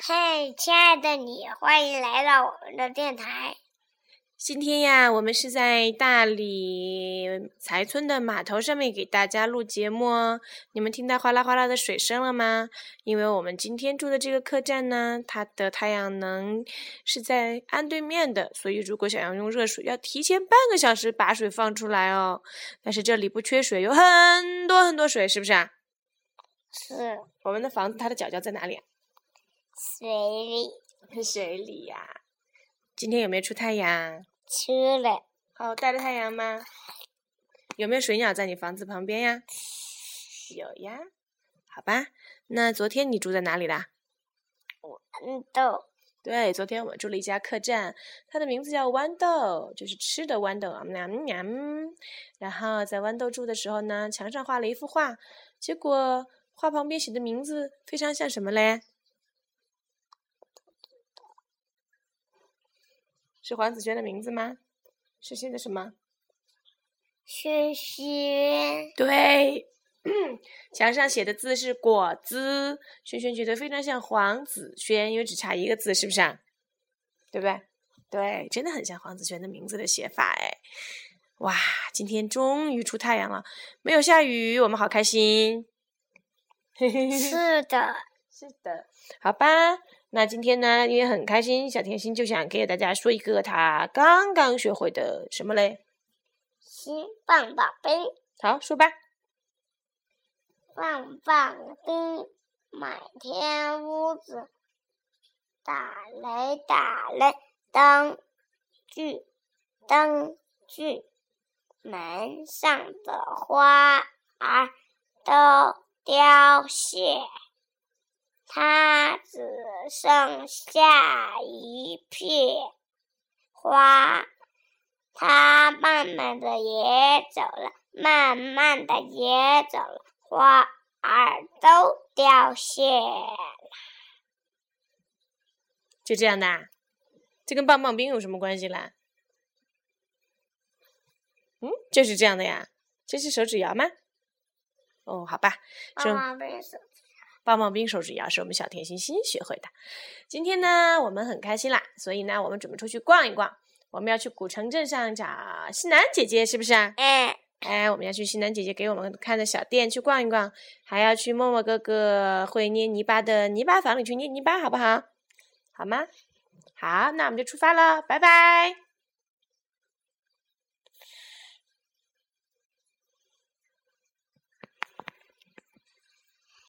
嘿，亲爱的你，欢迎来到我们的电台。今天呀，我们是在大理才村的码头上面给大家录节目哦。你们听到哗啦哗啦的水声了吗？因为我们今天住的这个客栈呢，它的太阳能是在岸对面的，所以如果想要用热水，要提前半个小时把水放出来哦。但是这里不缺水，有很多很多水，是不是啊？是我们的房子，它的角角在哪里啊？水里水里呀。今天有没有出太阳？出了，好大的太阳吗？有没有水鸟在你房子旁边呀？有呀。好吧，那昨天你住在哪里啦？豌豆，对，昨天我们住了一家客栈，它的名字叫豌豆，就是吃的豌豆啊，喵喵。然后在豌豆住的时候呢，墙上画了一幅画，结果画旁边写的名字非常像什么嘞？是黄子轩的名字吗？是写的什么？轩轩，对，墙上写的字是果子。轩轩觉得非常像黄子轩，因为只差一个字，是不是啊？对不对？对，真的很像黄子轩的名字的写法哎。哇，今天终于出太阳了，没有下雨，我们好开心。是的，是的，好吧。那今天呢，因为很开心，小甜心就想给大家说一个他刚刚学会的什么嘞？新棒棒冰。好，说吧。棒棒冰，满天屋子，打雷打雷，灯具灯具，门上的花儿都凋谢。它只剩下一片花，它慢慢的也走了，慢慢的也走了，花儿都凋谢了。就这样的，这跟棒棒冰有什么关系啦？嗯，就是这样的呀。这是手指谣吗？哦，好吧。棒棒冰手。棒棒冰手指谣是我们小甜心新学会的。今天呢，我们很开心啦，所以呢，我们准备出去逛一逛。我们要去古城镇上找西南姐姐，是不是啊？哎，哎，我们要去西南姐姐给我们看的小店去逛一逛，还要去默默哥哥会捏泥巴的泥巴房里去捏泥巴，好不好？好吗？好，那我们就出发了，拜拜。